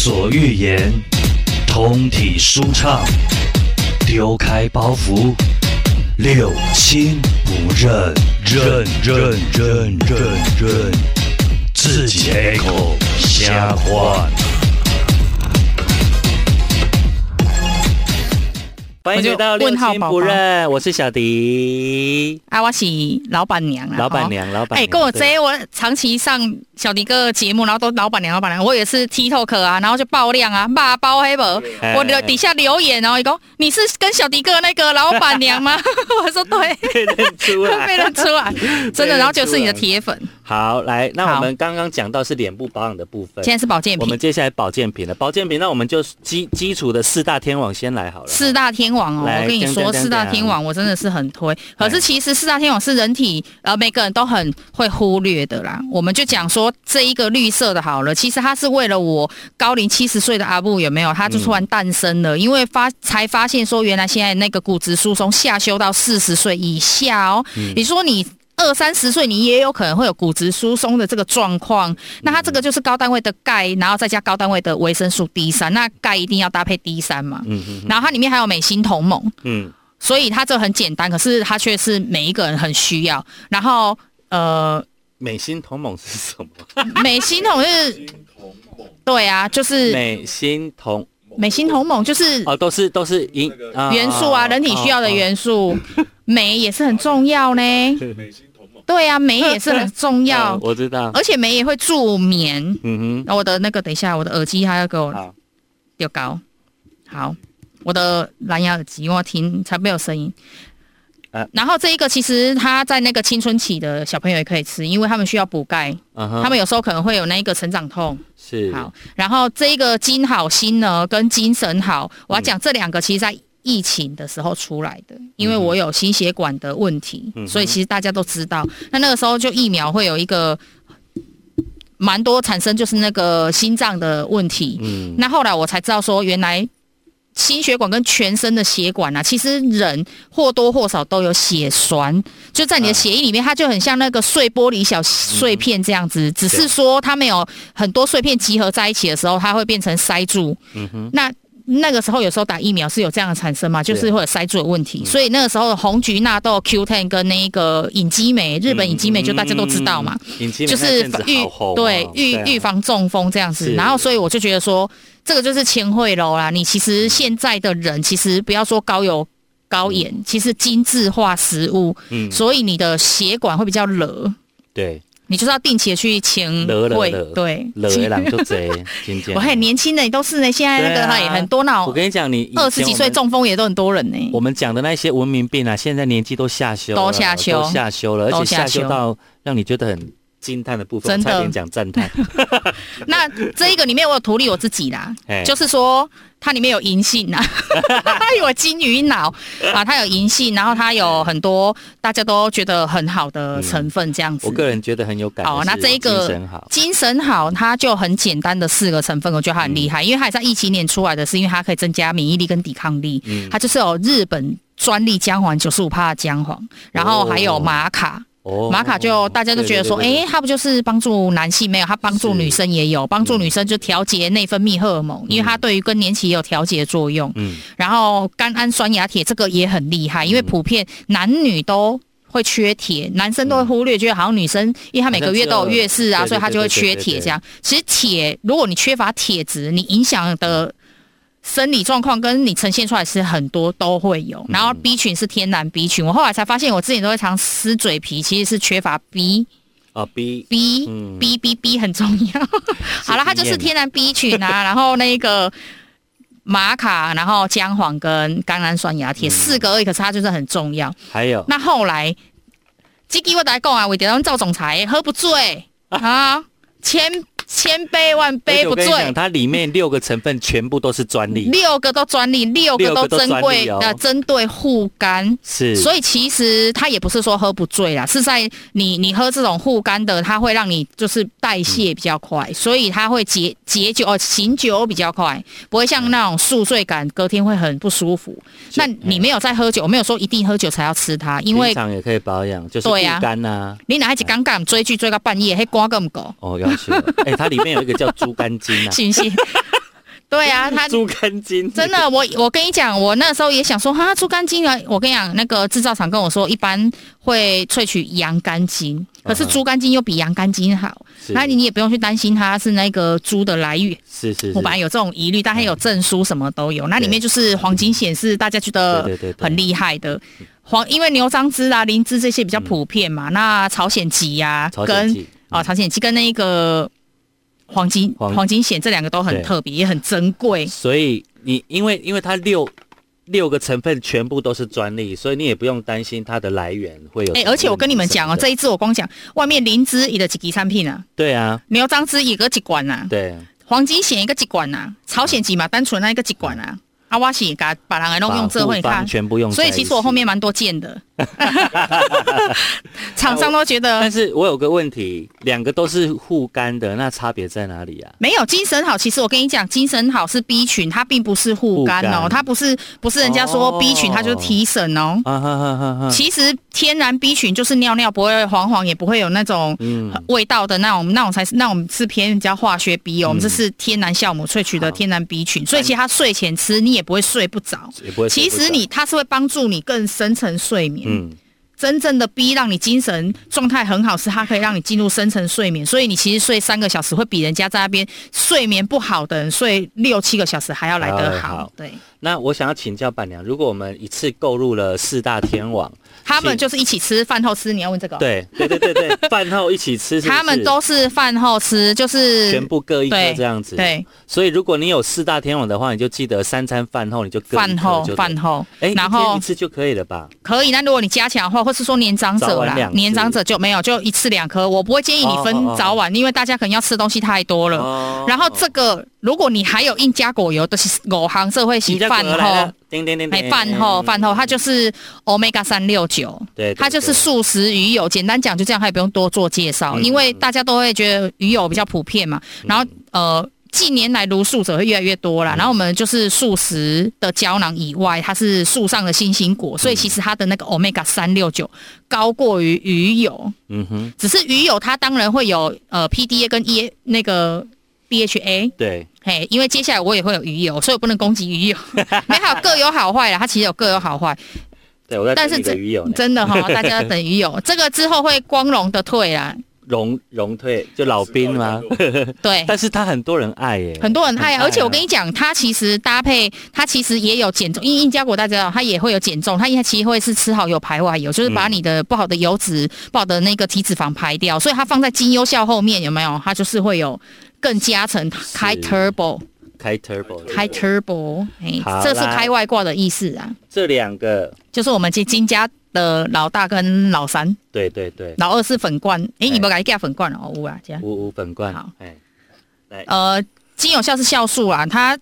所欲言，通体舒畅，丢开包袱，六亲不认，认认认认认，自己开口瞎话。欢迎回到六亲不认，我是小迪啊，我是老板娘啊，老板娘，老板娘。哎，跟我这我长期上小迪哥节目，然后都老板娘，老板娘。我也是 TikTok 啊，然后就爆量啊，骂包黑不？我留底下留言，然后一个你是跟小迪哥那个老板娘吗？我说对，被认出来，被认出来，真的，然后就是你的铁粉。好，来，那我们刚刚讲到是脸部保养的部分，现在是保健品。我们接下来保健品了，保健品，那我们就基基础的四大天王先来好了。四大天王哦，我跟你说，四大天王我真的是很推。可是其实四大天王是人体呃每个人都很会忽略的啦。我们就讲说这一个绿色的好了，其实它是为了我高龄七十岁的阿布有没有？它就突然诞生了，因为发才发现说原来现在那个骨质疏松下修到四十岁以下哦。你说你。二三十岁，你也有可能会有骨质疏松的这个状况。那它这个就是高单位的钙，然后再加高单位的维生素 D 三。那钙一定要搭配 D 三嘛。嗯嗯。然后它里面还有美心同盟。嗯。所以它这很简单，可是它却是每一个人很需要。然后呃，美心同盟是什么？美心同是。对啊，就是美心同美心同盟就是哦，都是都是元元素啊，人体需要的元素，镁也是很重要呢。对啊，镁也是很重要，我知道，而且镁也会助眠。嗯哼，我的那个，等一下，我的耳机还要给我调高。好，我的蓝牙耳机我要听才没有声音。呃，然后这一个其实他在那个青春期的小朋友也可以吃，因为他们需要补钙。嗯他们有时候可能会有那个成长痛。是。好，然后这一个金好心呢，跟精神好，我要讲这两个，其实在。疫情的时候出来的，因为我有心血管的问题，所以其实大家都知道。那那个时候就疫苗会有一个蛮多产生，就是那个心脏的问题。嗯，那后来我才知道说，原来心血管跟全身的血管啊，其实人或多或少都有血栓，就在你的血液里面，它就很像那个碎玻璃小碎片这样子，只是说它没有很多碎片集合在一起的时候，它会变成塞住。嗯哼，那。那个时候有时候打疫苗是有这样的产生嘛，就是会有塞住的问题，所以那个时候红菊纳豆 Q ten 跟那个隐基酶，日本隐基酶就大家都知道嘛，就是预对预预防中风这样子，然后所以我就觉得说这个就是千惠喽啦，你其实现在的人其实不要说高油高盐，其实精致化食物，嗯，所以你的血管会比较冷，对。你就是要定期的去清会，对，热的人就贼，我很年轻的都是呢，现在那个他也很多脑。我跟你讲，你二十几岁中风也都很多人呢。我们讲的那些文明病啊，现在年纪都下修，都下修，都下修了，而且下修到让你觉得很。惊叹的部分，差点讲赞叹。那这一个里面我有图例我自己啦，就是说它里面有银杏呐，它有金鱼脑啊，它有银杏，然后它有很多大家都觉得很好的成分，这样子。我个人觉得很有感。好，那这一个精神好，精神好，它就很简单的四个成分，我觉得它很厉害，因为它在疫情年出来的是，因为它可以增加免疫力跟抵抗力。嗯，它就是有日本专利姜黄九十五帕姜黄，然后还有玛卡。玛卡就大家都觉得说，哎，他不就是帮助男性没有？他帮助女生也有帮助女生就调节内分泌荷尔蒙，因为它对于更年期有调节作用。嗯，然后甘氨酸亚铁这个也很厉害，因为普遍男女都会缺铁，男生都会忽略，觉得好像女生，因为她每个月都有月事啊，所以她就会缺铁。这样，其实铁，如果你缺乏铁质，你影响的。生理状况跟你呈现出来是很多都会有，然后 B 群是天然 B 群，我后来才发现我自己都会常撕嘴皮，其实是缺乏 B 啊 B B B B B 很重要。好了，它就是天然 B 群啊，然后那个玛卡，然后姜黄跟甘氨酸牙铁四个而已，可是它就是很重要。还有那后来，这个我来讲啊，为点赵总裁喝不醉 啊，千。千杯万杯不醉，它里面六个成分全部都是专利，六个都专利，六个都珍贵的，针对护肝。是，所以其实它也不是说喝不醉啦，是在你你喝这种护肝的，它会让你就是代谢比较快，所以它会解解酒哦，醒酒比较快，不会像那种宿醉感，隔天会很不舒服。那你没有在喝酒，我没有说一定喝酒才要吃它，因为平常也可以保养，就是护肝呐。你哪一集刚刚追剧追到半夜，还瓜咁狗哦，要去。它里面有一个叫猪肝精啊，信息 对啊，它猪肝精。真的，我我跟你讲，我那时候也想说，哈，猪肝精啊，我跟你讲，那个制造厂跟我说，一般会萃取羊肝精，可是猪肝精又比羊肝精好，那你也不用去担心它是那个猪的来源。是是，我本来有这种疑虑，但它有证书，什么都有，那里面就是黄金显示，大家觉得很厉害的。黄，因为牛樟芝啊、灵芝这些比较普遍嘛，那朝鲜蓟呀，跟哦朝鲜蓟跟那个。黄金黄金险这两个都很特别，也很珍贵。所以你因为因为它六六个成分全部都是专利，所以你也不用担心它的来源会有。哎，而且我跟你们讲哦，这一次我光讲外面灵芝一个几级产品啊？对啊，牛樟芝一个几管呐？对，黄金险一个几管呐？朝鲜级嘛，单纯那一个几管啊？阿瓦西把把人弄用这会看，全部用。所以其实我后面蛮多件的，厂商都觉得。但是我有个问题，两个都是护肝的，那差别在哪里啊？没有精神好，其实我跟你讲，精神好是 B 群，它并不是护肝哦，它不是不是人家说 B 群，它就是提神哦。其实天然 B 群就是尿尿不会黄黄，也不会有那种味道的那种，那种才是那种是偏人家化学 B 哦。我们这是天然酵母萃取的天然 B 群，所以其实他睡前吃你。也不会睡不着，其实你它是会帮助你更深层睡眠。嗯，真正的 B 让你精神状态很好，是它可以让你进入深层睡眠。所以你其实睡三个小时，会比人家在那边睡眠不好的人睡六七个小时还要来得好。对。那我想要请教板娘，如果我们一次购入了四大天王。他们就是一起吃饭后吃，你要问这个？对对对对对，饭后一起吃。他们都是饭后吃，就是全部各一颗这样子。对，所以如果你有四大天王的话，你就记得三餐饭后你就 饭后饭后，哎，然后一次就可以了吧？可以。那如果你加强的话，或是说年长者啦，年长者就没有，就一次两颗。我不会建议你分早晚，因为大家可能要吃东西太多了。然后这个。如果你还有印加果油，都是我行社会洗饭后，哎，饭后饭后，它就是 omega 三六九，对，它就是素食鱼油。简单讲就这样，它也不用多做介绍，因为大家都会觉得鱼油比较普遍嘛。然后呃，近年来如素者会越来越多了。然后我们就是素食的胶囊以外，它是树上的星星果，所以其实它的那个 omega 三六九高过于鱼油。嗯哼，只是鱼油它当然会有呃 PDA 跟 E 那个。BHA 对，嘿，因为接下来我也会有鱼油，所以我不能攻击鱼油，没好各有好坏啦，它其实有各有好坏。对，我在等鱼油，真的哈，大家等鱼油，这个之后会光荣的退啦。荣荣退就老兵吗？对，但是他很多人爱耶，很多人爱，而且我跟你讲，它其实搭配，它其实也有减重，因为印加果大家知道，它也会有减重，它应该其实会是吃好油排外油，就是把你的不好的油脂、不好的那个体脂肪排掉，所以它放在精优效后面有没有？它就是会有更加成开 turbo，开 turbo，开 turbo，哎，这是开外挂的意思啊。这两个。就是我们金金家。的老大跟老三，对对对，老二是粉罐，哎，你们改加粉罐哦，五啊加五五粉罐，好，哎，来，呃，金有效是酵素啊，它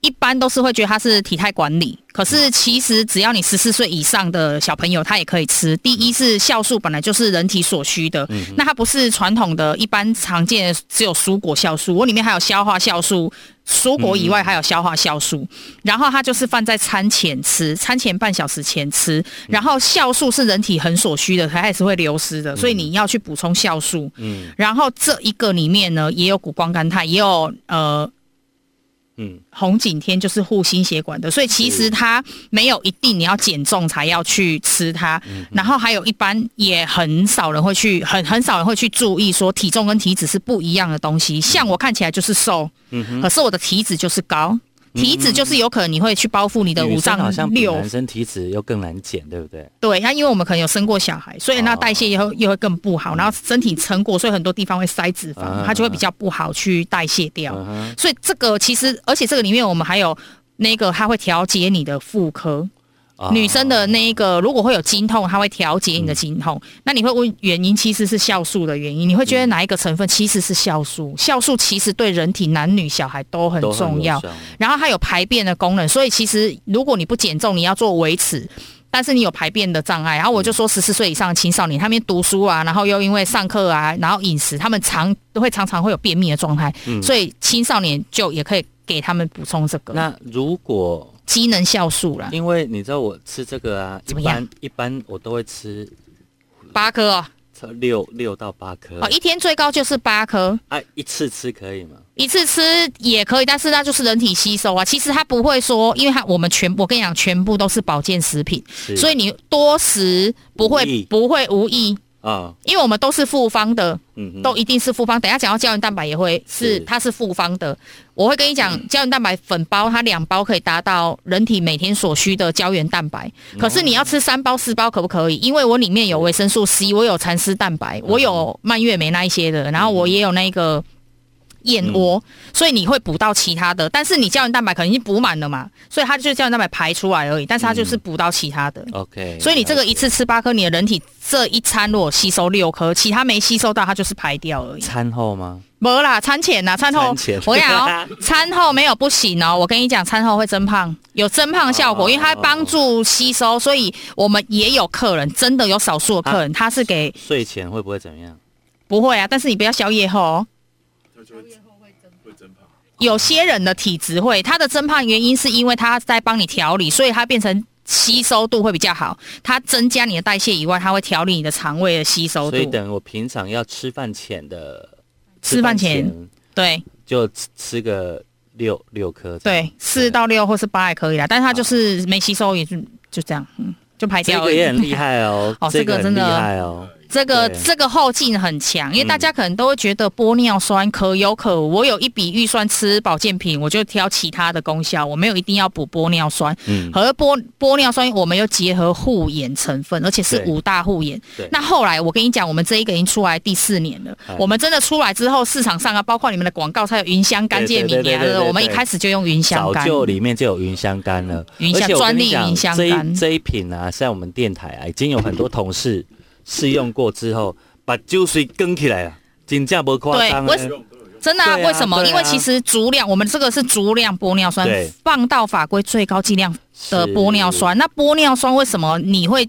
一一般都是会觉得它是体态管理，可是其实只要你十四岁以上的小朋友，他也可以吃。第一是酵素本来就是人体所需的，那它不是传统的一般常见的只有蔬果酵素，我里面还有消化酵素。蔬果以外还有消化酵素，然后它就是放在餐前吃，餐前半小时前吃。然后酵素是人体很所需的，它还是会流失的，所以你要去补充酵素。嗯，然后这一个里面呢，也有谷胱甘肽，也有呃。嗯，红景天就是护心血管的，所以其实它没有一定你要减重才要去吃它。然后还有一般也很少人会去，很很少人会去注意说体重跟体脂是不一样的东西。像我看起来就是瘦，可是我的体脂就是高。体脂就是有可能你会去包覆你的五脏六，男生体脂又更难减，对不对？对，那因为我们可能有生过小孩，所以那代谢又又会更不好，然后身体撑过，所以很多地方会塞脂肪，它就会比较不好去代谢掉。所以这个其实，而且这个里面我们还有那个，它会调节你的妇科。女生的那一个，如果会有经痛，它会调节你的经痛。那你会问原因，其实是酵素的原因。你会觉得哪一个成分其实是酵素？酵素其实对人体男女小孩都很重要。然后它有排便的功能，所以其实如果你不减重，你要做维持，但是你有排便的障碍。然后我就说，十四岁以上的青少年，他们读书啊，然后又因为上课啊，然后饮食，他们常都会常常会有便秘的状态。所以青少年就也可以给他们补充这个。那如果机能酵素啦，因为你知道我吃这个啊，一般一般我都会吃八颗哦，测六六到八颗。哦，一天最高就是八颗，啊，一次吃可以吗？一次吃也可以，但是那就是人体吸收啊。其实它不会说，因为它我们全我跟你讲，全部都是保健食品，所以你多食不会不会无益，啊，因为我们都是复方的，嗯哼，都一定是复方。等一下讲到胶原蛋白也会是是它是复方的，我会跟你讲，胶原蛋白粉包它两包可以达到人体每天所需的胶原蛋白，可是你要吃三包四包可不可以？因为我里面有维生素 C，我有蚕丝蛋白，我有蔓越莓那一些的，然后我也有那个。燕窝，所以你会补到其他的，但是你胶原蛋白可能已经补满了嘛，所以它就是胶原蛋白排出来而已，但是它就是补到其他的。OK，所以你这个一次吃八颗，你的人体这一餐如果吸收六颗，其他没吸收到，它就是排掉而已。餐后吗？没啦，餐前呐，餐后餐前我跟你讲哦，餐后没有不行哦。我跟你讲，餐后会增胖，有增胖效果，哦因为它会帮助吸收。所以我们也有客人，真的有少数的客人，他是给睡前会不会怎么样？不会啊，但是你不要宵夜后哦。它就会会增胖。有些人的体质会，他的增胖原因是因为他在帮你调理，所以他变成吸收度会比较好。它增加你的代谢以外，它会调理你的肠胃的吸收度。所以等我平常要吃饭前的吃饭前对就吃吃个六六颗。对，四到六或是八也可以啦，但是它就是没吸收，也就就这样，嗯，就排这掉这。个也很厉害哦，哦这个很真的厉害哦。这个对这个后劲很强，因为大家可能都会觉得玻尿酸可有可无。我有一笔预算吃保健品，我就挑其他的功效，我没有一定要补玻尿酸。嗯，和玻玻尿酸我们又结合护眼成分，而且是五大护眼对。那后来我跟你讲，我们这一个已经出来第四年了哎。我们真的出来之后，市场上啊，包括你们的广告，才有云香干健敏呀对我们一开始就用云香干。早就里面就有云香干了，云香专利云香这一干这一品啊，在我们电台啊，已经有很多同事试用过之后，把酒水跟起来了，真正不夸张。对为哎真的、啊？为什么？因为其实足量，我们这个是足量玻尿酸，放到法规最高剂量的玻尿酸。那玻尿酸为什么你会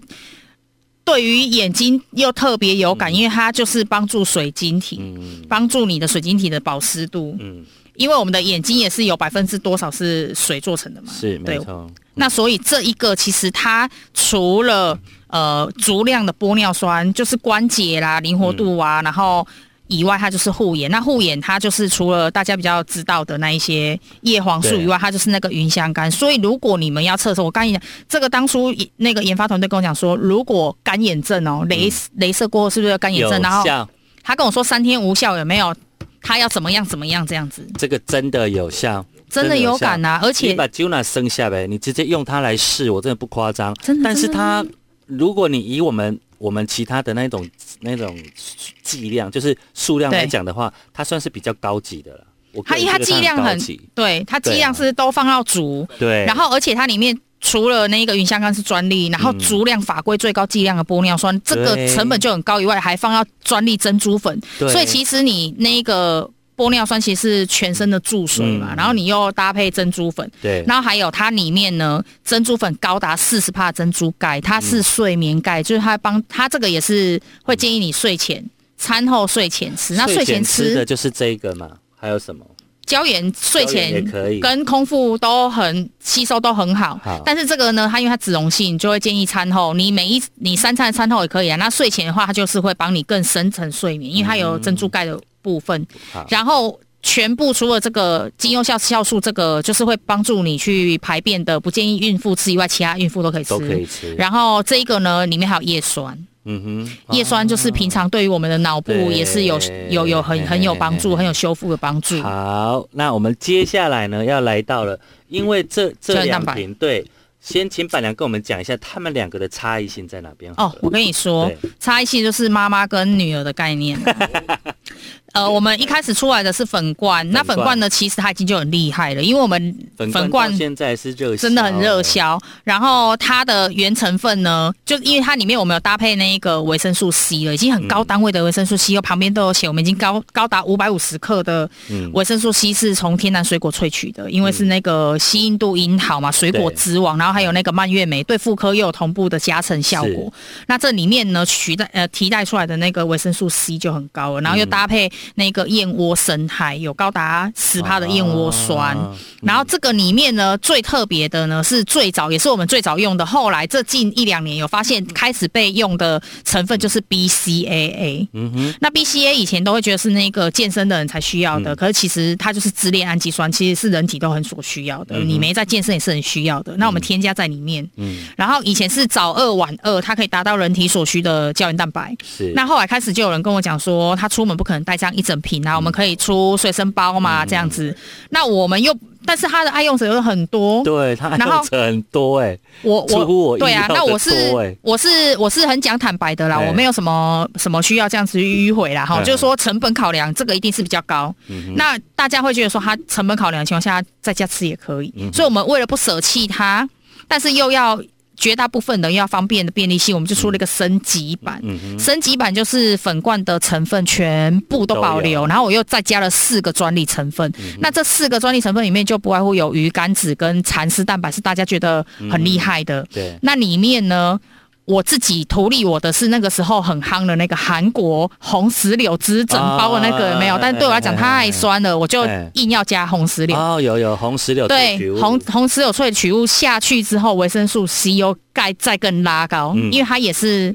对于眼睛又特别有感？因为它就是帮助水晶体，嗯帮助你的水晶体的保湿度。嗯，因为我们的眼睛也是有百分之多少是水做成的嘛？是没错。那所以这一个其实它除了呃足量的玻尿酸，就是关节啦、灵活度啊，然后以外，它就是护眼。那护眼它就是除了大家比较知道的那一些叶黄素以外，它就是那个云香干。所以如果你们要测试，我刚才讲这个当初那个研发团队跟我讲说，如果干眼症哦，镭镭射过后是不是要干眼症？然后效，他跟我说三天无效，有没有？他要怎么样怎么样这样子，这个真的有效，真的有感呐、而且你且把 Juna 生下来，你直接用它来试，我真的不夸张。真的但是它，如果你以我们我们其他的那种那种剂量，就是数量来讲的话，它算是比较高级的了。我它因为它剂量很对，它剂量是都放到足，对，然后而且它里面除了那个云香干是专利，然后足量法规最高剂量的玻尿酸，这个成本就很高以外，还放到专利珍珠粉，对。所以其实你那个。玻尿酸其实是全身的注水嘛，嗯然后你又搭配珍珠粉，对然后还有它里面呢，珍珠粉高达四十帕珍珠钙，它是睡眠钙，就是它帮它这个也是会建议你睡前、餐后、睡前吃。那睡前吃吃的就是这个嘛，还有什么？胶原睡前也可以跟空腹都很吸收都很好，好但是这个呢，它因为它脂溶性，就会建议餐后，你每一你三餐餐后也可以啊。那睡前的话，它就是会帮你更深层睡眠，因为它有珍珠钙的部分，然后。全部除了这个金优效酵素，这个就是会帮助你去排便的，不建议孕妇吃以外，其他孕妇都可以吃。都可以吃。然后这一个呢，里面还有叶酸，嗯哼，叶酸就是平常对于我们的脑部也是有有有很很有帮助，很有修复的帮助。好，那我们接下来呢要来到了，因为这这两瓶对，先请板娘跟我们讲一下他们两个的差异性在哪边。，哦我跟你说，差异性就是妈妈跟女儿的概念。呃，我们一开始出来的是粉罐，那粉罐呢，其实它已经就很厉害了，因为我们粉粉罐现在是热，真的很热。销。然后它的原成分呢，就因为它里面我们有搭配那一个维生素 C 了，已经很高单位的维生素 C，又旁边都有写，我们已经高高达五百五十克的嗯维生素 C 是从天然水果萃取的，因为是那个西印度樱桃嘛，水果之王，然后还有那个蔓越莓，对妇科又有同步的加成效果。那这里面呢，取代呃提代出来的那个维生素 C 就很高了，然后又搭配那个燕窝生态，有高达十帕的燕窝酸。啊然后这个里面呢，最特别的呢是最早也是我们最早用的，后来这近一两年有发现开始被用的成分就是 BCAA。嗯哼，那 BCA 以前都会觉得是那个健身的人才需要嗯的，可是其实它就是支链氨基酸，其实是人体都很所需要的。嗯你没在健身也是很需要的。那我们添加在里面，嗯，然后以前是早二晚二，它可以达到人体所需的胶原蛋白。是那后来开始就有人跟我讲说，他出门不可能带这样一整瓶啊，我们可以出随身包嗯。嘛，这样子。那我们又，但是它的爱用者有很多，对他然后用者很多哎，我我对啊，那我是我是我是很讲坦白的啦，哎。我没有什么什么需要这样子迂回啦哈，嗯就是说成本考量这个一定是比较高。嗯那大家会觉得说，它成本考量的情况下，在家吃也可以，嗯所以我们为了不舍弃它，但是又要绝大部分的要方便的便利性，我们就出了一个升级版。升级版就是粉罐的成分全部都保留，然后我又再加了四个专利成分。嗯那这四个专利成分里面就不外乎有鱼肝脂跟蚕丝蛋白，是大家觉得很厉害的。对，那里面呢，我自己图利我的是那个时候很夯的那个韩国红石榴汁整包的那个没有？但对我来讲太酸了，我就哎硬要加红石榴。哦，有有红石榴对红红石榴萃取物下去之后，维生素 C 又钙再更拉高，嗯因为它也是。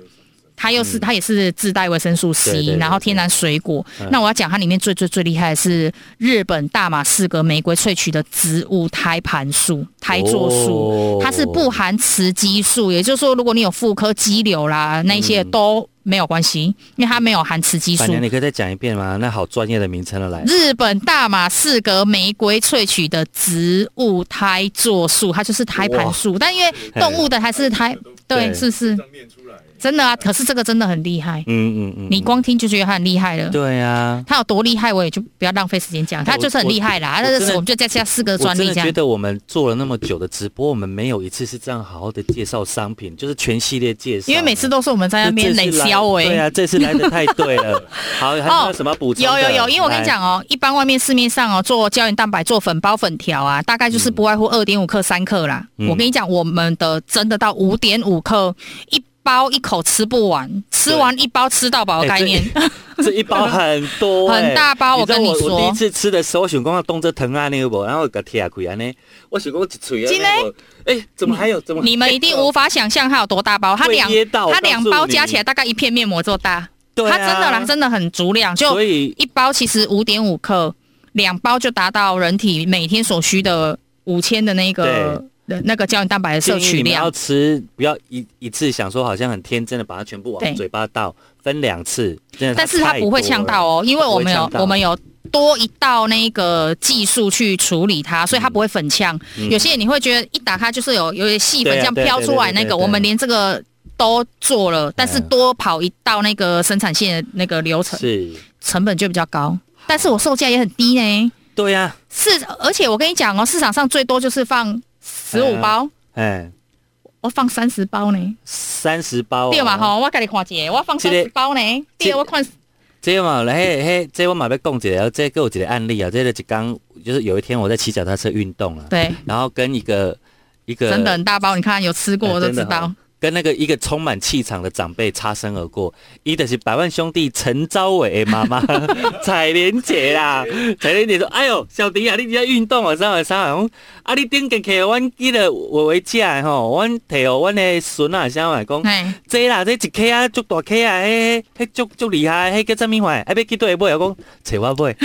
它又是它也是自带维生素 C，对对对然后天然水果。嗯。那我要讲它里面最最最厉害的是日本大马士革玫瑰萃取的植物胎盘素、胎座素，哦。它是不含雌激素，也就是说，如果你有妇科肌瘤啦，那一些嗯都没有关系，因为它没有含雌激素。板。娘，你可以再讲一遍吗？那好专业的名称了，来，日本大马士革玫瑰萃取的植物胎座素，它就是胎盘素，但因为动物的还是胎，对，对是不是？念出来，真的啊？可是这个真的很厉害，嗯嗯嗯，你光听就觉得他很厉害了。对啊。他有多厉害，我也就不要浪费时间讲，他就是很厉害啦。那我真的我们就再加四个专利我。真的觉得我们做了那么久的直播，我们没有一次是这样好好的介绍商品，就是全系列介绍。因为每次都是我们在那边冷这次来销哎，对啊，这次来的太对了。好，还有什么补充？有有有，因为我跟你，讲哦，一般外面市面上哦做胶原蛋白做粉包粉条啊，大概就是不外乎二点五克三克啦。嗯我跟你讲，我们的真的到五点五克，一包一口吃不完，吃完一包吃到饱的概念。这一包很多、欸，很大包我我跟你说我第一次吃的时候，我想讲要动这疼啊那个不，然后我给贴开安呢，我想讲一嘴啊真的？那个，哎、怎么还有？怎么你们一定无法想象它有多大包，它两它两包加起来大概一片面膜这么大，对、啊，它真的啦，真的很足量，就一包其实五点五克，两包就达到人体每天所需的五千的那个的那个胶原蛋白的摄取量。你要。吃，不要一一次想说好像很天真的把它全部往嘴巴倒，分两次，真的。但是它不会呛到哦，因为我们有我们有多一道那个技术去处理它，所以它不会粉呛。嗯。有些人你会觉得一打开就是有有些细粉这样飘出来，那个我们连这个都做了，但是多跑一道那个生产线的那个流程，是，成本就比较高。但是我售价也很低呢，对呀、是而且我跟你讲哦，市场上最多就是放十五包，哎，我放三十包呢，三十包、哦，对嘛吼，我给你看一下，我放三十包呢，对，我看这嘛，嘿嘿，这我嘛要讲一个，这个有一个案例啊，这个就刚就是有一天我在骑脚踏车运动啊，对。然后跟一个一个真的很大包，你看有吃过哎我都知道。跟那个一个充满气场的长辈擦身而过，一的是百万兄弟陈昭伟的妈妈 彩莲姐啦。彩莲姐说：“哎呦，小迪啊，你在运动啊，啥啊啥啊？啊，你顶个给阮记得维维食的吼，阮摕互阮的孙啊，啥话讲？哎，这啦，这一颗啊，足大颗啊，迄迄足足厉害，迄叫什么话？啊，要去对买，我讲找我买。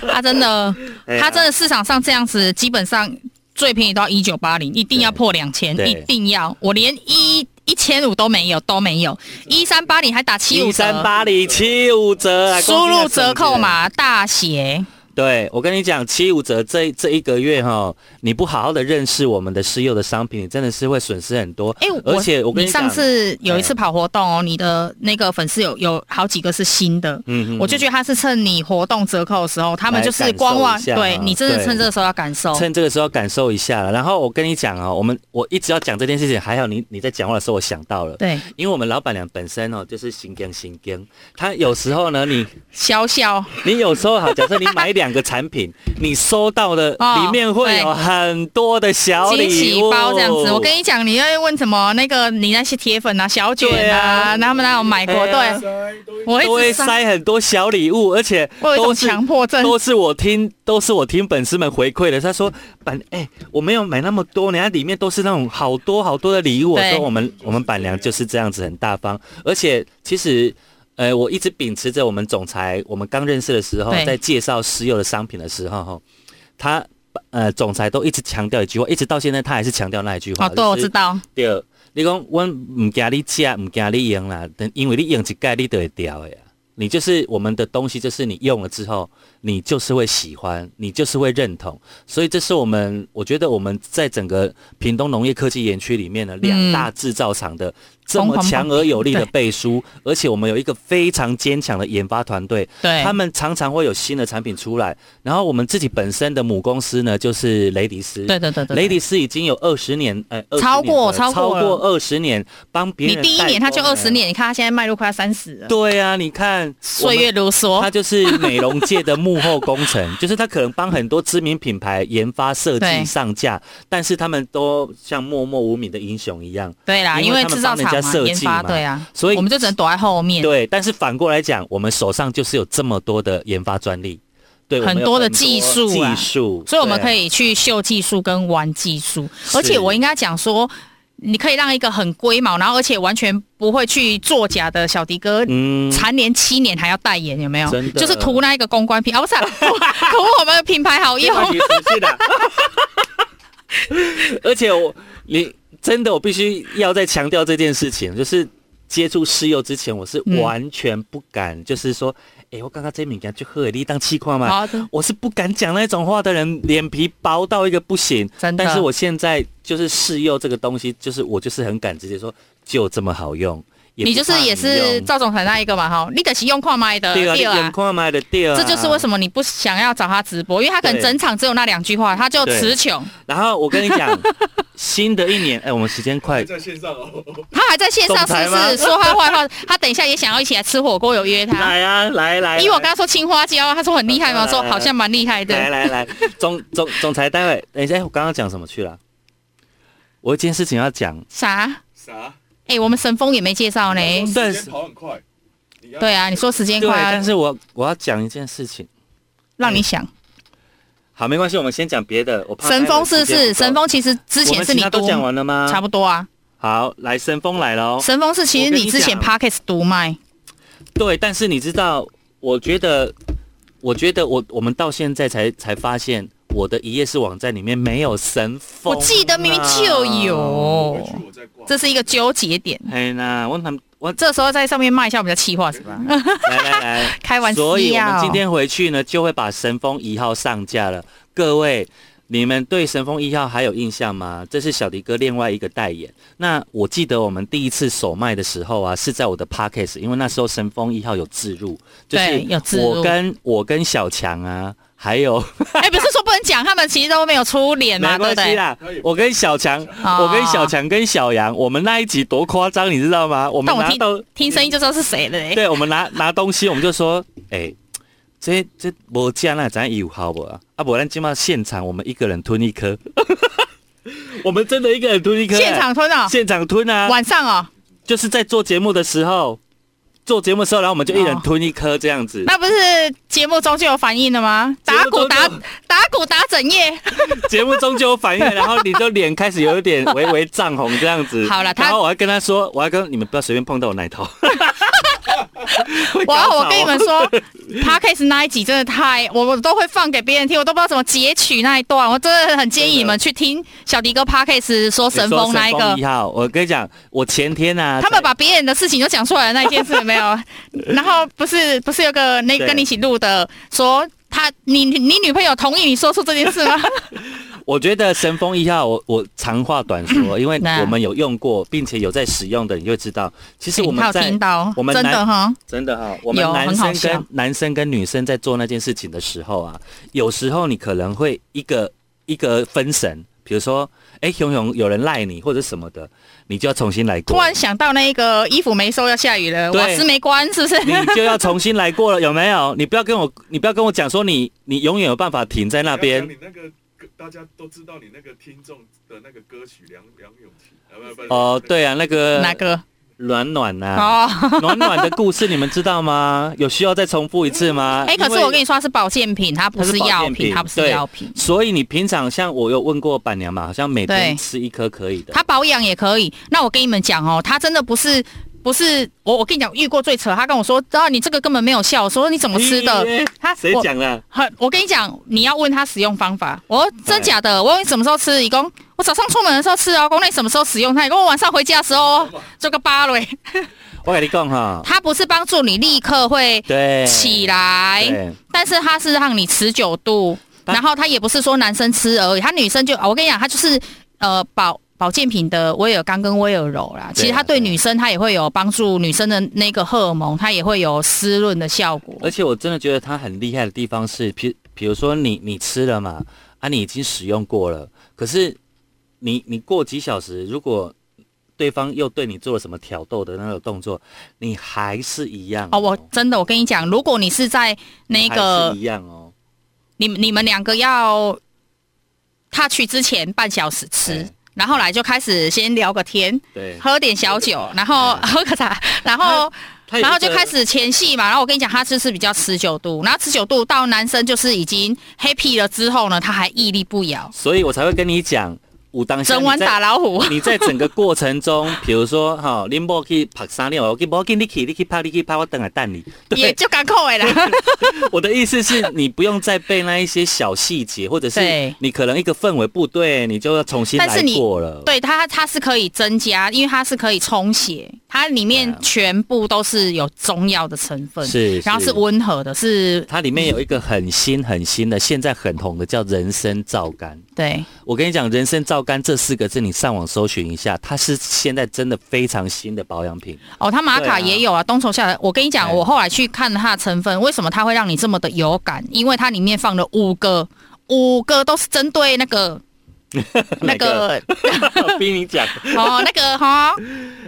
他 真的，他真的市场上这样子，基本上最便宜到一九八零，一定要破两千，一定要。我连一一千五都没有，都没有，一三八零还打七五折一三折，八零七五折啊，输入折扣码大写。对，我跟你讲，七五折这这一个月哈，你不好好的认识我们的私幼的商品，你真的是会损失很多。哎、而且我跟讲，你上次有一次跑活动哦，你的那个粉丝有有好几个是新的。嗯我就觉得他是趁你活动折扣的时候，他们就是观望，对啊你真的趁这个时候要感受。趁这个时候感受一下了。然后我跟你讲哦，我们我一直要讲这件事情，还好你你在讲话的时候我想到了，对，因为我们老板娘本身哦就是心惊心惊，她有时候呢，你 笑笑，你有时候好，假设你买两两个产品，你收到的哦里面会有很多的小惊喜礼物包这样子，我跟你讲，你要问什么那个你那些铁粉啊、小卷啊，啊他们那有买过，对，我都会塞，很多小礼物，而且我有一种都是强迫症。都是我听，都是我听粉丝们回馈的。他说：“板哎、我没有买那么多，人家里面都是那种好多好多的礼物。”我说：“我们我们板娘就是这样子，很大方。而且其实，呃，我一直秉持着我们总裁，我们刚认识的时候，在介绍石油的商品的时候，哈，他呃总裁都一直强调一句话，一直到现在他还是强调那一句话。哦，对，我知道，对，你讲我唔惊你吃，唔惊你用啦，等因为你用一盖你都会掉的呀。你就是我们的东西，就是你用了之后，你就是会喜欢，你就是会认同。所以这是我们，我觉得我们在整个屏东农业科技园区里面的两大制造厂的这么强而有力的背书，而且我们有一个非常坚强的研发团队，对，他们常常会有新的产品出来。然后我们自己本身的母公司呢，就是雷迪斯。对对对对，雷迪斯已经有二十年，呃超过超过超过二十年，帮别人你。第一年他就二十年。你看他现在迈入快要三十了，对啊，你看岁月如梭他，就是美容界的 幕后工程，就是他可能帮很多知名品牌研发、设计、上架，但是他们都像默默无名的英雄一样。对啦，因为制造厂家设嘛，研发，计嘛对啊，所以我们就只能躲在后面，对，但是反过来讲，我们手上就是有这么多的研发专利，对，很多的技术啊。技术，所以我们可以去秀技术跟玩技术，而且我应该讲说。你可以让一个很龟毛，然后而且完全不会去作假的小迪哥，嗯，蝉联七年还要代言，有没有？真的就是图那一个公关品，啊，不图图我们的品牌好用。没关系持续的。而且我，你真的，我必须要再强调这件事情，就是接触试用之前，我是嗯完全不敢，就是说，哎、我刚刚这物件就喝你当气话嘛，好的，我是不敢讲那种话的人，脸皮薄到一个不行。真的。但是我现在就是试用这个东西，就是我就是很敢直接说，就这么好用。你就是也是赵总裁那一个嘛哈，你得是用矿麦的，对啊，你眼啊。眶买的对啊，这就是为什么你不想要找他直播，因为他可能整场只有那两句话，他就词穷，然后我跟你讲，新的一年，哎、我们时间快在线上哦，他还在线上是不是说他坏话？他等一下也想要一起来吃火锅，有约他。来啊，来来，因为我来跟他说青花椒，他说很厉害嘛，我说好像蛮厉害的。来来来，总总总裁，待会等一下，我刚刚讲什么去了？我有一件事情要讲，啥？啥？哎、我们神风也没介绍呢。对时间跑很快，对啊，你说时间，快啊，但是我我要讲一件事情。让你想。好，没关系，我们先讲别的。我怕神风是是？神风其实之前是你都，讲完了吗？差不多啊。好，来神风来了哦。神风是其实你你之前讲 Pockets 独卖，对，但是你知道，我觉得，我觉得我我们到现在才才发现，我的一页式网站里面没有神风、我记得明明就。有。这是一个纠结点。哎那我他们我这时候在上面卖一下，我们的气话是吧？来来来，开玩笑。所以我们今天回去呢，就会把神风一号上架了。各位，你们对神风一号还有印象吗？这是小迪哥另外一个代言。那我记得我们第一次首卖的时候啊，是在我的 Podcast，因为那时候神风一号有自入，就是我跟我跟小强啊，还有哎、不是说不能讲，他们其实都没有出脸嘛，对不对？啦，我跟小强，哦我跟小强跟小杨，我们那一集多夸张，你知道吗？我们但我听拿到听声音就知道是谁了、欸。对，我们拿拿东西，我们就说，哎、这这我加那咱有好不啊？啊，不然今嘛现场我们一个人吞一颗，我们真的一个人吞一颗、现场吞哦，现场吞啊，晚上哦，就是在做节目的时候，做节目的时候，然后我们就一人哦吞一颗这样子。那不是节目中就有反应了吗？打鼓打 打鼓打整夜，节目中就有反应，然后你就脸开始有一点微微涨红这样子。好了然后我还跟他说，我还跟你们不要随便碰到我奶头。会我跟你们说 p a r k a s 那一集真的太，我我都会放给别人听，我都不知道怎么截取那一段，我真的很建议你们去听小迪哥 p a r k a s 说神风那一个你说神风一，号，我跟你讲，我前天啊，他们把别人的事情都讲出来了那一件事有没有？然后不是 不是有个那跟你一起录的说他你你女朋友同意你说出这件事吗？我觉得神风一号，我我长话短说，因为我们有用过，并且有在使用的，你就知道，其实我们在听到，我们真的哈，真的哈，我们有男很好笑生跟男生跟女生在做那件事情的时候啊，有时候你可能会一个一个分神。比如说，哎，熊熊有人赖你或者什么的，你就要重新来过突，然想到那个衣服没收要下雨了，对瓦斯没关，是不是？你就要重新来过了，有没有？你不要跟我，你不要跟我讲说你你永远有办法停在那边你。那个歌大家都知道你那个听众的那个歌曲梁梁咏琪，啊不不哦，对啊，那个哪个？暖暖呐、哦，暖暖的故事你们知道吗？有需要再重复一次吗？哎，可是我跟你说，它是保健品，它不是药品品，它不是药品。所以你平常像我有问过板娘嘛，好像每天吃一颗可以的。它保养也可以。那我跟你们讲哦，它真的不是不是我我跟你讲遇过最扯，他跟我说，然啊你这个根本没有效，我说你怎么吃的咦？他谁讲的？很，我跟你讲，你要问他使用方法。我说真假的，我问你什么时候吃？一共我早上出门的时候吃哦，公那什么时候使用它？一共我晚上回家的时候做个芭蕾，我跟你讲哈，它不是帮助你立刻会对，起来，但是它是让你持久度，然后它也不是说男生吃而已，他女生就我跟你讲，它就是呃保。保健品的威尔刚跟威尔柔啦，其实它对对女生它也会有帮助，女生的那个荷尔蒙它也会有湿润的效果。而且我真的觉得它很厉害的地方是，比比如说你你吃了嘛，啊，你已经使用过了，可是你你过几小时，如果对方又对你做了什么挑逗的那个动作，你还是一样哦，我真的我跟你讲，如果你是在那个是一样哦，你们你们两个要他去之前半小时吃对，然后来就开始先聊个天，对，喝点小酒，然后喝个茶，然后然后就开。始前戏嘛。然后我跟你讲，他就是比较持久度，然后持久度到男生就是已经 happy 了之后呢，他还屹立不摇，所以我才会跟你讲，武当下整晚你打老虎。你在整个过程中，比如说哈，林波去拍三料，我给我给你去，你去拍，你去拍，我等来带你。对，也就赶快啦，我的意思是你不用再被那一些小细节，或者是你可能一个氛围不对，你就要重新来过了。对它它是可以增加，因为它是可以充血，它里面全部都是有中药的成分，是，然后是温和的，是它里面有一个很新很新的，现在很红的叫人参皂苷。对。我跟你讲，人参皂苷这四个字，你上网搜寻一下，它是现在真的非常新的保养品。哦，它玛卡也有啊，东筹下来。我跟你讲，哎我后来去看它的成分，为什么它会让你这么的有感？因为它里面放了五个，五个都是针对那个 那个我 逼你讲，哦，那个哈、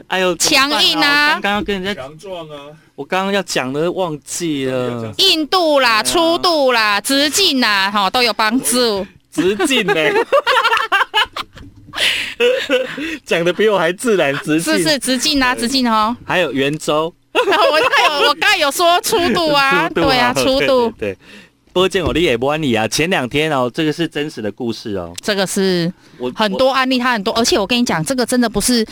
哎呦，强硬啊刚刚要跟人家，强壮啊，我刚刚要讲的忘记了，硬度啦、粗度啦、直径啦，哈、都有帮助。直径呢？讲的比我还自然，直径是是直径啊，直径哦。还有圆周 然后我刚有我刚有说 粗度啊，对啊，粗度，对。对波见我的也不安你啊！前两天哦，这个是真实的故事哦。这个是我很多案例，它很多，而且我跟你讲，这个真的不是。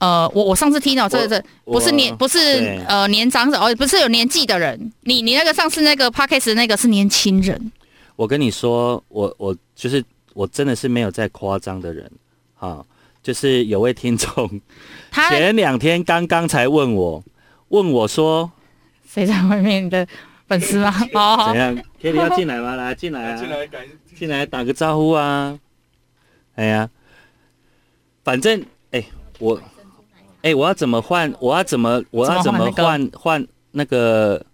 呃，我我上次听到这个这不是年不是呃年长者哦，不是有年纪的人，你你那个上次那个 p a c k a g e 那个是年轻人，我跟你说，我我就是我真的是没有在夸张的人，哈，就是有位听众他前两天刚刚才问我，问我说谁在外面的粉丝吗？哦怎，样，Kitty 要进来吗？来进来啊，进来感进来打个招呼啊！哎呀，反正哎、我哎、我要怎么换？我要怎么我要怎么换换那个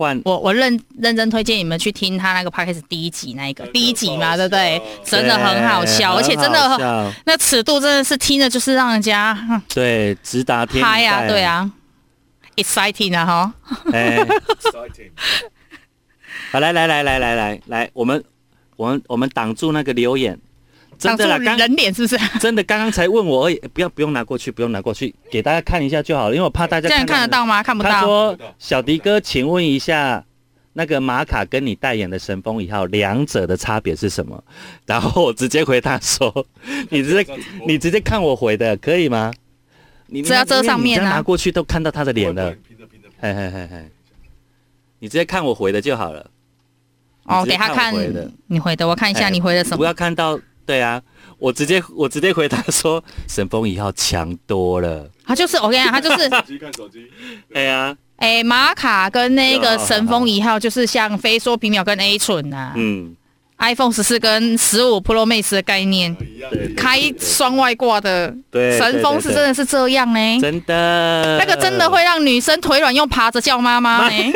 换？我我认认真推荐你们去听他那个 p a c k a e 第一集那一个第一集嘛，对不对？真的很好笑，而且真的那尺度真的是听着就是让人家对直达天嗨呀，对，啊，exciting 啊哈。哎。exciting，好，来来来来来来来，我们我们我们挡住那个留言，真的啦，刚人脸是不是？真的刚刚才问我而已，不要不用拿过去，不用拿过去，给大家看一下就好了，因为我怕大家这样看得到吗？看不到。他说看不到：“小迪哥，请问一下，那个玛卡跟你代言的神风一号，两者的差别是什么？”然后我直接回他说：“你直接 你直接看我回的，可以吗？”你这要遮上面拿过去都看到他的脸了，嘿嘿嘿嘿，你直接看我回的就好了。哦，给他看回的。你回的，我看一下哎你回的什么不。要看到，对啊，我直接我直接回答说，神风一号强多了。他就是我跟你讲，他就是手机看手机，哎呀，哎玛卡跟那个神风一号，就是像飞梭皮秒跟 A 蠢呐嗯，，iPhone 十四跟十五 Pro Max 的概念，开双外挂的对，神风是真的的是这样呢。真的，那个真的会让女生腿软，又爬着叫妈妈呢。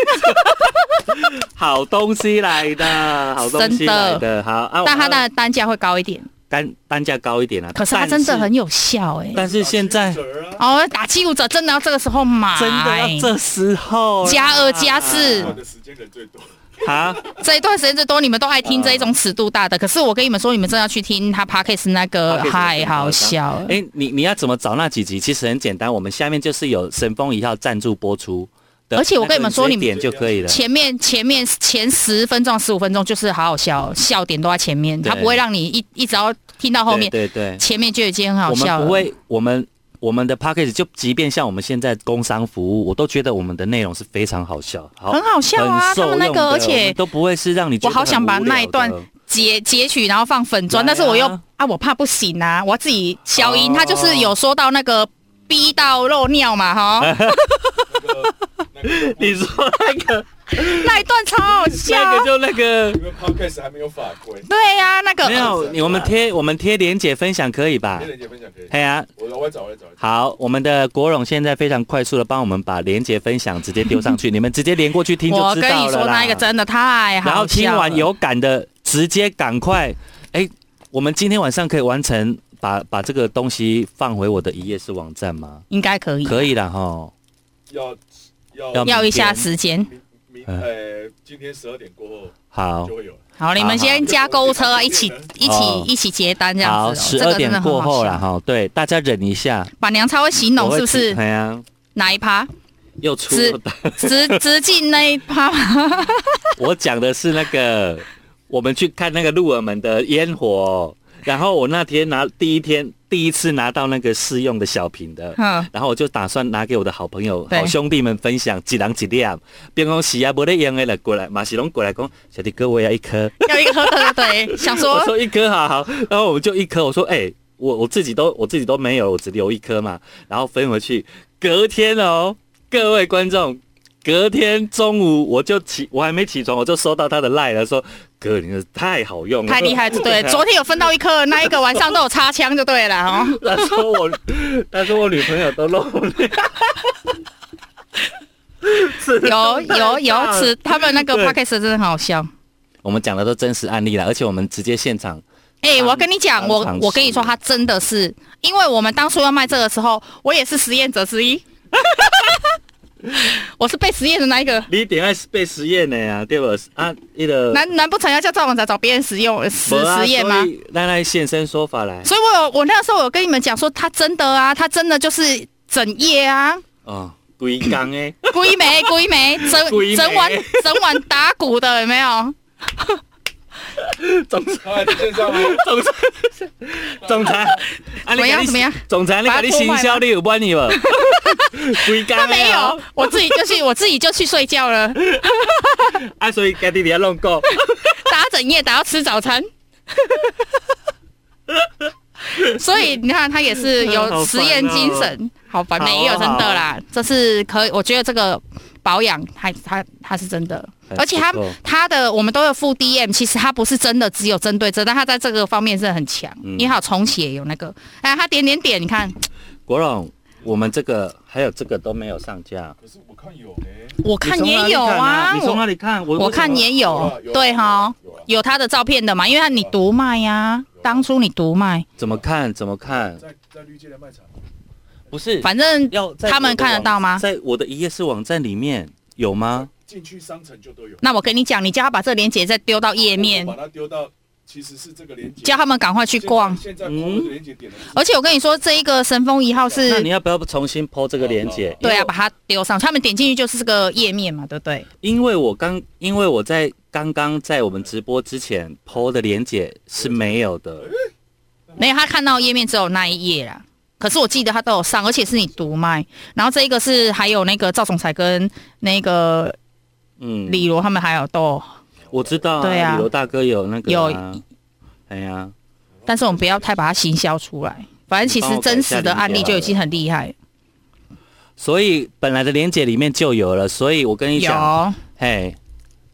好东西来的，好东西来的，好啊，但它的的单价会高一点。单单价高一点啊。可是它真的很有效哎、但是现在打七五折啊哦，打七五折真的要这个时候买，真的要这时候啦加二加四的时间人最多。啊，这一段时间最多，你们都爱听这一种尺度大的。可是我跟你们说，你们真的要去听他 podcast 那个太好笑了。哎、你你要怎么找那几集？其实很简单，我们下面就是有神风一号赞助播出的，而且我跟你们说你们点就可以了。前面前面前十分钟、十五分钟就是好好笑，笑点都在前面，他不会让你一一直要听到后面，对对对，前面就已经很好笑了。们不会，我们我们的 p a c k a g e 就即便像我们现在工商服务，我都觉得我们的内容是非常好笑，好很好笑啊，他们那个，而且都不会是让你觉得我好想把那一段截截取，然后放粉砖，啊。但是我又啊，我怕不行啊，我要自己消音。哦。他就是有说到那个逼到漏尿嘛，哈，那个那个，你说那个 那一段超好笑。那个就那个因为 podcast 还没有法规，对呀、那个没有，你我们贴我们贴连结分享可以吧跟？人家分享可以。嘿呀、我找，我来找。好，我们的国荣现在非常快速的帮我们把连结分享直接丢上去，你们直接连过去听就我跟知道了啦。你说，那一个真的太好笑了。然后听完有感的，直接赶快，哎，我们今天晚上可以完成把把这个东西放回我的一页式网站吗？应该可以，可以了哈。要要要要一下时间。呃，今天十二点过后好就会有了。好，你们先加购物车啊，一起一哦起一起结单这样好，子、哦。十二点这个真的很过后了。哈。对，大家忍一下。把娘超会形容我会是不是提？哎呀，哪一趴？又出直直直进那一趴吗？我讲的是那个，我们去看那个鹿耳门的烟火，然后我那天拿第一天第一次拿到那个试用的小瓶的，嗯，然后我就打算拿给我的好朋友、好兄弟们分享，几人几粒，边讲洗啊，无咧用的了过来，马西龙过来讲，小弟哥我要一颗，要一个喝的，对对，想我说说一颗好好，然后我们就一颗，我说哎、我我自己都我自己都没有，我只留一颗嘛，然后分回去，隔天哦，各位观众。隔天中午我就起，我还没起床，我就收到他的赖了，说哥，你是太好用了，太厉害了，对，昨天有分到一颗，那一个晚上都有插枪就对了哦。他说我，他说我女朋友都漏泪，有有有，此他们那个 podcast 真的很好笑。我们讲的都真实案例了，而且我们直接现场，哎、我要跟你讲，我我跟你说，他真的是，因为我们当初要卖这个时候，我也是实验者之一，我是被实验的那一个。你顶爱是被实验的呀，对不？啊，那个难难不成要叫赵王仔找别人实用实没啊实验吗？来来现身说法来。所以我有我那时候有跟你们讲说，他真的啊，他真的就是整夜啊，哦，龟缸诶，龟眉龟眉整整晚整晚打鼓的有没有？总他还在线上吗？总裁，总裁，啊怎么样怎么样？总裁，你把看你行销你有关你吗？他没有，我自己就去 我自己就去睡觉了，啊，所以家弟你要弄够。打整夜打到吃早餐。所以你看，他也是有实验精神，好烦好没有真的啦，这是可以，我觉得这个保养还他他是真的，还而且他他的我们都有付 DM，其实他不是真的只有针对这，但他在这个方面是很强，嗯因为他有重写有那个，哎，他点点点，你看国荣，我们这个还有这个都没有上架。可是我看有呢。我看也有啊你从哪我里看？我我看也有对哈有他的照片的嘛，因为他你独卖呀，当初你独卖，怎么看？怎么看？在在绿界的卖场，不是，反正要他们看得到吗在我的一页式网站里面有吗？进去商城就都有。那我跟你讲，你叫他把这个链接再丢到页面我，把它丢到，其实是这个链接。叫他们赶快去逛。现在现在光这个链接点的是，而且我跟你说，这一个神风一号是那是你，要不要重新 PO 这个链接？对啊，把它丢上去，他们点进去就是这个页面嘛，对不对？因为我刚，因为我在刚刚在我们直播之前 PO 的链接是没有的。没有，他看到页面只有那一页啦。可是我记得他都有上，而且是你独卖。然后这一个是还有那个赵总裁跟那个嗯，李罗他们还有都，我知道、啊，对啊。李罗大哥有那个、有。啊，哎呀，但是我们不要太把它行销出来。反正其实真实的案例就已经很厉害，所以本来的连接里面就有了，所以我跟你讲，有。嘿，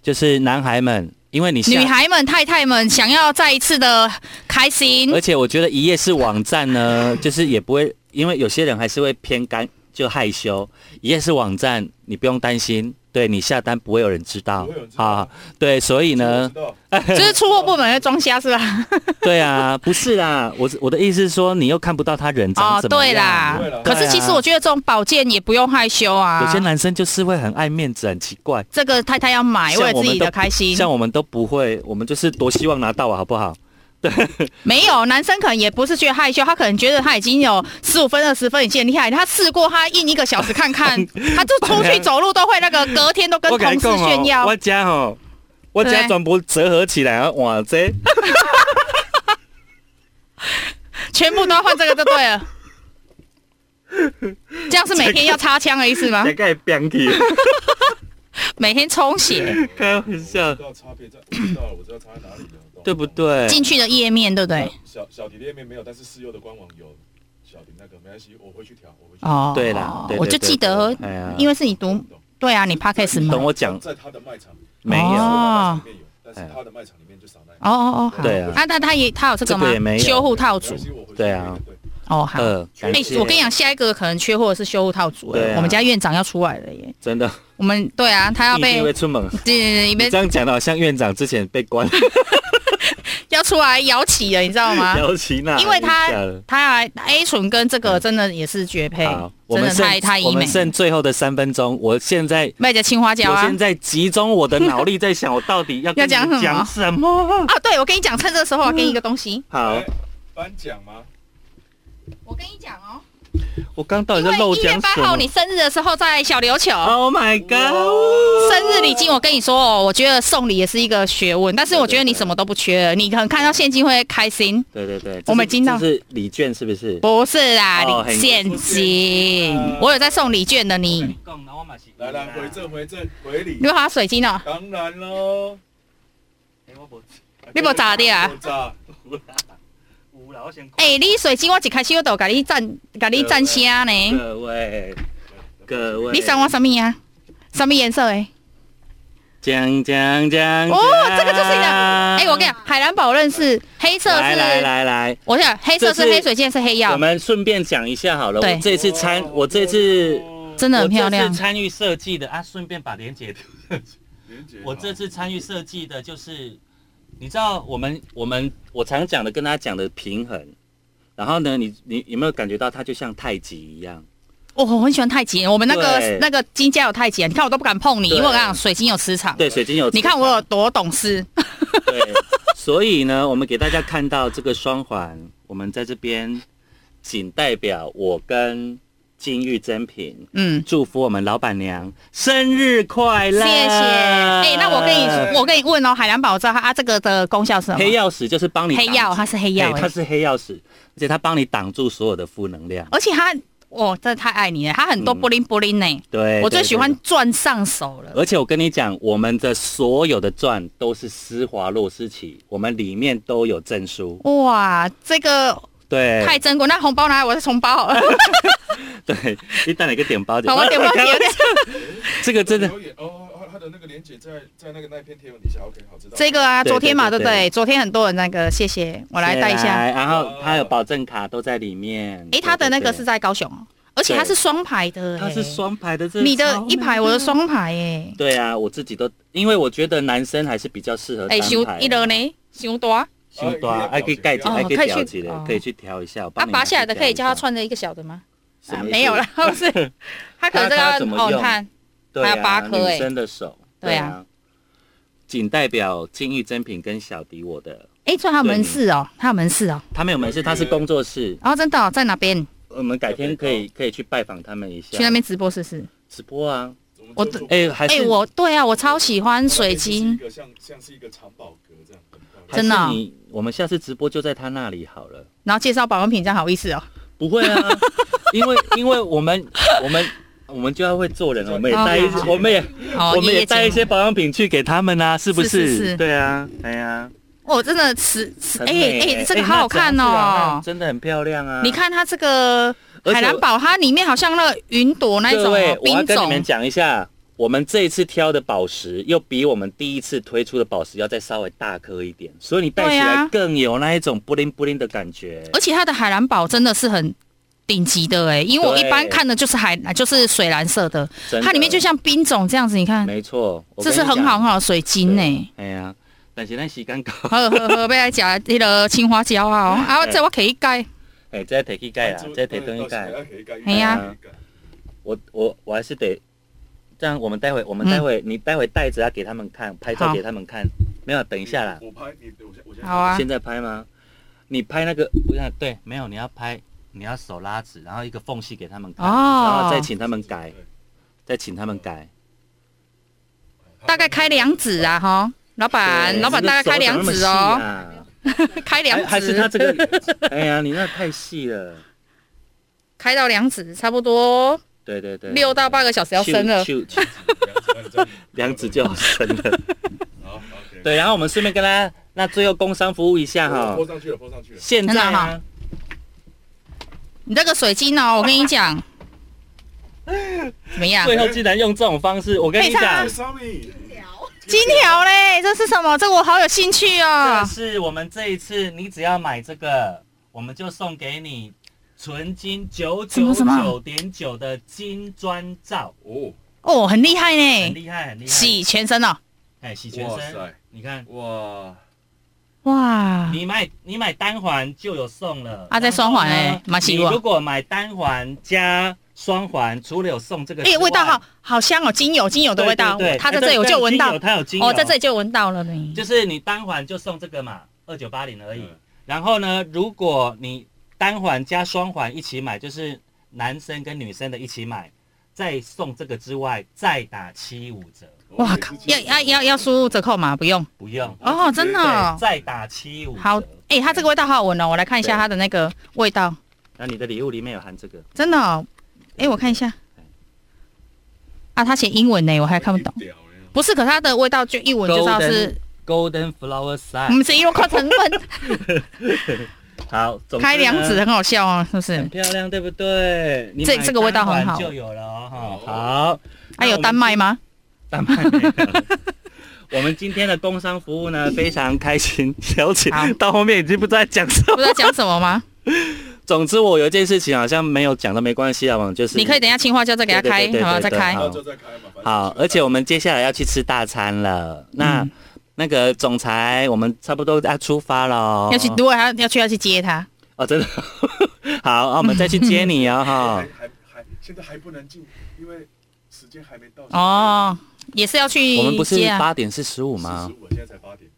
就是男孩们，因为你下女孩们、太太们想要再一次的开心。而，且我觉得一夜式网站呢，就是也不会，因为有些人还是会偏干，就害羞。一夜式网站你不用担心，对你下单不会有人知道啊。对，所以呢 就是出货部门在装瞎是吧？对啊，不是啦，我我的意思是说，你又看不到他人长哦，怎么样。对啦对啦。可是其实我觉得这种保健也不用害羞啊。有些男生就是会很爱面子，很奇怪。这个太太要买，为了自己的开心。像我们都不会，我们就是多希望拿到啊，好不好？没有男生可能也不是觉得害羞，他可能觉得他已经有十五分、二十分已经很厉害，他试过他印一个小时看看，他就出去走路都会那个，隔天都跟同事炫耀。我家吼，我家全部折合起来啊，哇这。全部都要换这个就对了。这样是每天要插枪的意思吗？每天充血。开玩笑。知，道差别在，我知道了，我知道差在哪里了，懂对不？对？进去的页面，对不对？小小迪的页面没有，但是私优的官网有小迪那个，没关系，我回去调，我回去调。哦，对啦我就记得哎呀，因为是你读，对啊，你 podcast 嘛。等我讲在他的卖场没有，哦里面有，但是他的卖场里面就少那一哦哦哦，好。对啊啊，那他也他有这个吗修护套组对啊哦，好。哎、我跟你讲，下一个可能缺货的是修护套组、哎、我们家院长要出来了耶。真的，我们对啊，他要被出门。对对对，你被这样讲的好像院长之前被关，要出来摇旗了，你知道吗？摇旗呐，因为他他要 A 醇跟这个真的也是绝配好，，我真的太太医美我们。剩最后的三分钟，我现在卖着青花椒啊我现！在集中我的脑力在想，我到底要跟你要讲什么讲什么？啊，对，我跟你讲，趁这个时候我给你一个东西。好哎，颁奖吗？我跟你讲哦，我刚到底因为在漏一月八号你生日的时候在小琉球。？Oh my god！生日礼金，我跟你说哦，我觉得送礼也是一个学问，但是我觉得你什么都不缺了，你可能看到现金会开心。对对对，我们已经到这是礼券是不是？不是啦，哦很礼现金，我有在送礼券的你。来来，回正回正回礼你，有好水晶哦，当然喽。你无炸的啊哎、你水晶我一开始我都给你赞，给你赞声呢。各位各位，你送我什么呀？什么颜色的？讲讲讲哦，这个就是你的。哎、我跟你讲，海蓝宝认识，黑色是，来来来来，我跟你讲，黑色是黑水晶，是黑曜我，们顺便讲一下好了。对我这次参，我这次真的很漂亮次。参与设计的啊，顺便把链接连结我这次参与设计的就是，你知道我们我们我常讲的跟他讲的平衡，然后呢，你你有没有感觉到它就像太极一样？哦，我很喜欢太极，我们那个那个金家有太极，你看我都不敢碰你，因为我讲，水晶有磁场。对，水晶有，你看我有多懂事。对，所以呢，我们给大家看到这个双环，我们在这边仅代表我跟金玉珍品嗯，祝福我们老板娘生日快乐，谢谢。哎、那我跟你我跟你问哦，海蓝宝知道它这个的功效是什么？黑曜石就是帮你黑曜，它是黑曜、它是黑曜石，而且它帮你挡住所有的负能量。而且它，哦真的太爱你了，它很多嗯布灵布灵呢。对，我最喜欢钻上手了。而且我跟你讲，我们的所有的钻都是施华洛世奇，我们里面都有证书。哇，这个对，太珍贵。那红包拿来，我再重包好了。对，一旦哪个点包点，好，我点包 点。这个真的哦，他的那个连接在在那个那篇贴文底下，OK，好知道。这个啊，昨天嘛，对不对？昨天很多人那个，谢谢，我来带一下。然后他有保证卡都在里面。哎，他的那个是在高雄哦，而且他是双排的。他是诶双排的，这你的一排，我的双排，哎。对啊，我自己都，因为我觉得男生还是比较适合单哎，排。修一楼呢，修多啊，胸大，还可以盖起来，哦还可以调起来哦，可以去调一下。我啊，拔下来的可以叫他。穿着一个小的吗？没有了，不是，他可能这个哦，你看，对啊还有八颗哎女生的手。对啊仅代表金玉珍品跟小迪我的，哎，这还有门市哦，还有门市哦，他没有门市，他是工作室，然后真的哦在哪边？我们改天可以可以去拜访他们一下。去那边直播试试。直播啊？我的哎，还是哎，我对啊，我超喜欢水一晶，个像像是一个藏宝阁这样，真的哦你，我们下次直播就在他那里好了。然后介绍保养品，这样好意思哦。不会啊，因为因为我们我们我们就要会做人了，我们也带一好好，好我们也，我们也带一些保养品去给他们啊，是不是对啊，哎呀，哦真的吃吃，哎哎，这个哎好好看哦。真的很漂亮啊！你看它这个海蓝宝，它里面好像那个云朵那一种冰我要跟你们。讲一下，我们这一次挑的宝石又比我们第一次推出的宝石要再稍微大颗一点，所以你戴起来更有那一种布灵布灵的感觉。而且它的海蓝宝真的是很顶级的哎，因为我一般看的就是海，就是水蓝色的，的它里面就像冰种这样子，你看，没错，我这是很好很。好的水晶呢。哎呀，但是咱时间够，呵呵呵，要来食迄个青花椒啊！哦 啊，这我可以改。哎，这提起盖啦，这提灯一盖。嘿呀啊我我我还是得这样，我们待会我们待会、你待会带着要给他们看，拍照好。给他们看。没有，等一下啦，我拍你，我先我先好啊。现在拍吗？你拍那个不要对，没有，你要拍，你要手拉直，然后一个缝隙给他们看，哦。然后再请他们改，再请他们改。大概开两指啊，哈，老板，老板大概开两指哦，开两指。还是他指，这个，哎呀，你那太细了。开到两指，差不多对对对，六到八个小时要生了。两指就要生了。好，OK。对，然后我们顺便跟大家，那最后工商服务一下哈泼。上去了，泼上去了。现在哈，你这个水晶哦，我跟你讲，怎么样？最后竟然用这种方式，我跟你讲金条嘞，这是什么？这个我好有兴趣哦这哦。是我们这一次，你只要买这个，我们就送给你纯金九九九点九的金砖罩，哦，哦，很厉害呢。很呢，厉害，很厉害。洗全身哦。哎，洗全身，你看，哇，哇，你买你买单环就有送了。啊在双环然后呢欸蛮喜欢如果买单环加双环，除了有送这个哎，味道好好香哦，精油精油的味道。对它在这里我就闻到。它有精油，哦，在这里就闻到了呢。就是你单环就送这个嘛，二九八零而已。嗯。然后呢，如果你单环加双环一起买，就是男生跟女生的一起买，再送这个之外，再打七五折，哇靠，要要要要输入折扣码，不用不用。哦，真的哦，。再打七五。好，哎、它这个味道好好闻哦，我来看一下它的那个味道，那你的礼物里面有含这个，真的哦，哎、我看一下，啊，它写英文呢，我还看不懂。不是，可它的味道就一闻就知道是，Golden Flower Sign。们是因为靠成分，好，开两指很好笑哦，是不是很？漂亮，对不对？这这个味道很好就有了哦。哈好，还、有丹麦吗？丹麦没有。我们今天的工商服务呢，非常开心，了解好到后面已经不知道讲什么。不知道讲什么吗？总之，我有一件事情好像没有讲都没关系啊，就是你可以等一下青花椒再给他开，再开对好。再开嘛。好，而且我们接下来要去吃大餐了。那、嗯那个总裁，我们差不多要出发了，要去，如果他要去要去接他，哦，真的。好，那我们再去接你哦，哈还。还还现在还不能进，因为时间还没到。哦，也是要去我们不是。八点四十五吗？我现在才八点。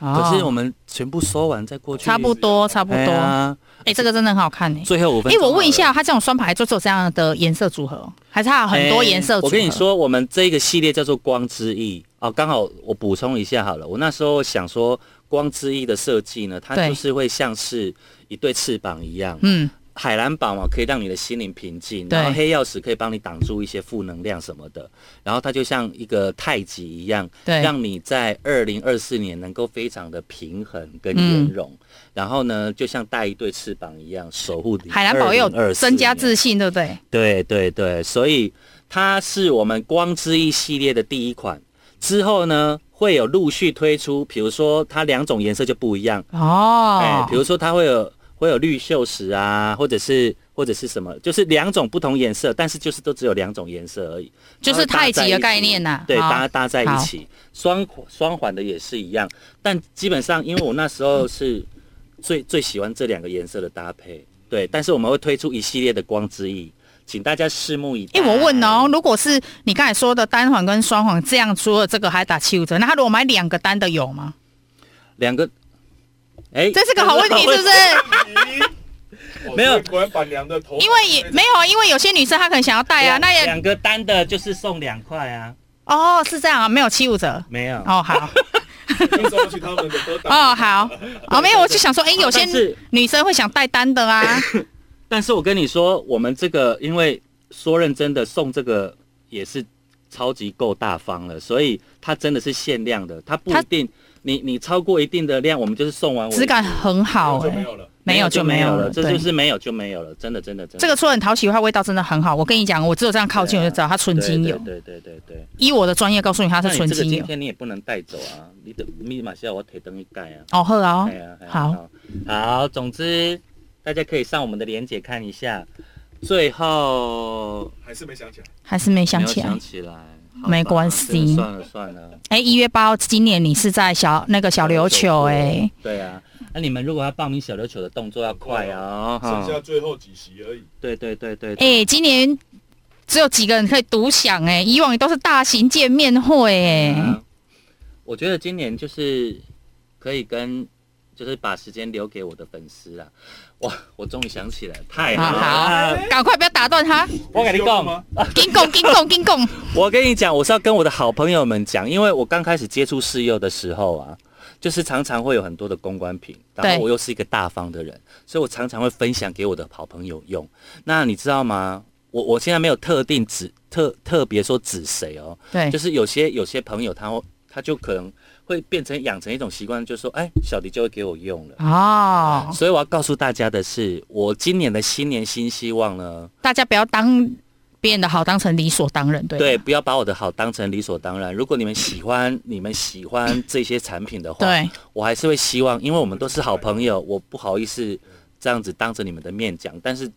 哦可是我们全部收完再过去，差不多差不哎多。哎、呀这个真的很好看呢。最后五分哎、钟好了。我问一下，它这种双排就只有这样的颜色组合哦，还是它有很多颜色组合？哎我跟你，说，我们这个系列叫做光之翼哦。刚好我补充一下好了，我那时候想说，光之翼的设计呢，它就是会像是一对翅膀一样。嗯，海蓝宝嘛，可以让你的心灵平静，然后黑曜石可以帮你挡住一些负能量什么的，然后它就像一个太极一样，对，让你在二零二四年能够非常的平衡跟嗯圆融，然后呢，就像带一对翅膀一样守护你。海蓝宝也有增加自信，对不对？对对对，所以它是我们光之翼系列的第一款。之后呢，会有陆续推出，比如说它两种颜色就不一样。哦，哎、哦比，如说它会有会有绿锈石啊，或者是或者是什么，就是两种不同颜色，但是就是都只有两种颜色而已，就是太极的概念呐、对，搭搭在一起，双双环的也是一样，但基本上因为我那时候是最最喜欢这两个颜色的搭配，对，但是我们会推出一系列的光之翼，请大家拭目以待。哎、我问哦，如果是你刚才说的单环跟双环这样，除了这个还打七五折，那他如果买两个单的有吗？两个，哎，这是个好问题，是不是？哦 没有。果然板娘的头，因为也没有啊，因为有些女生她可能想要带啊，那也两个单的就是送两块啊，哦是这样啊，没有七五折。没有。哦，好。听说去他们的都打哦好。哦没有，我就想说，哎、有些女生会想带单的啊，但是我跟你说，我们这个因为说认真的送这个也是超级够大方了，所以它真的是限量的，它不一定你你超过一定的量，我们就是送完为止质感很好没有了。没有就没有了，这就是没有就没有了，真的真的真的。这个除了很讨喜，它味道真的很好。我跟你讲，我只有这样靠近我就知道它纯精油。对对对对对。依我的专业告诉你，它是纯精油。今天你也不能带走啊，你的密码是要我腿灯一盖啊。哦，好，好，总之大家可以上我们的链接看一下。最后还是没想起来。还是没想起来想。起来，没关系算了算了。哎，一月八号，今年你是在小那个小琉球哎、对啊，那你们如果要报名小琉球的动作要快哦，剩下最后几席而已。对对对对，哎、今年只有几个人可以独享哎、以往都是大型见面会哎、啊我觉得今年就是可以跟，就是把时间留给我的粉丝啊！哇，我终于想起来，太好了！，赶快不要打断他，我跟你有讲，吗？我跟你讲，我是要跟我的好朋友们讲，因为我刚开始接触试幼的时候啊，就是常常会有很多的公关品，然后我又是一个大方的人，所以我常常会分享给我的好朋友用。那你知道吗？我我现在没有特定指特特别说指谁哦，对就，是有些有些朋友他会他就可能会变成养成一种习惯，就是说，哎，小迪就会给我用了。哦，所以我要告诉大家的是，我今年的新年新希望呢，大家不要当别人的好当成理所当然，对吧对，不要把我的好当成理所当然。如果你们喜欢，你们喜欢 这些产品的话，对，我还是会希望，因为我们都是好朋友，我不好意思这样子当着你们的面讲，但是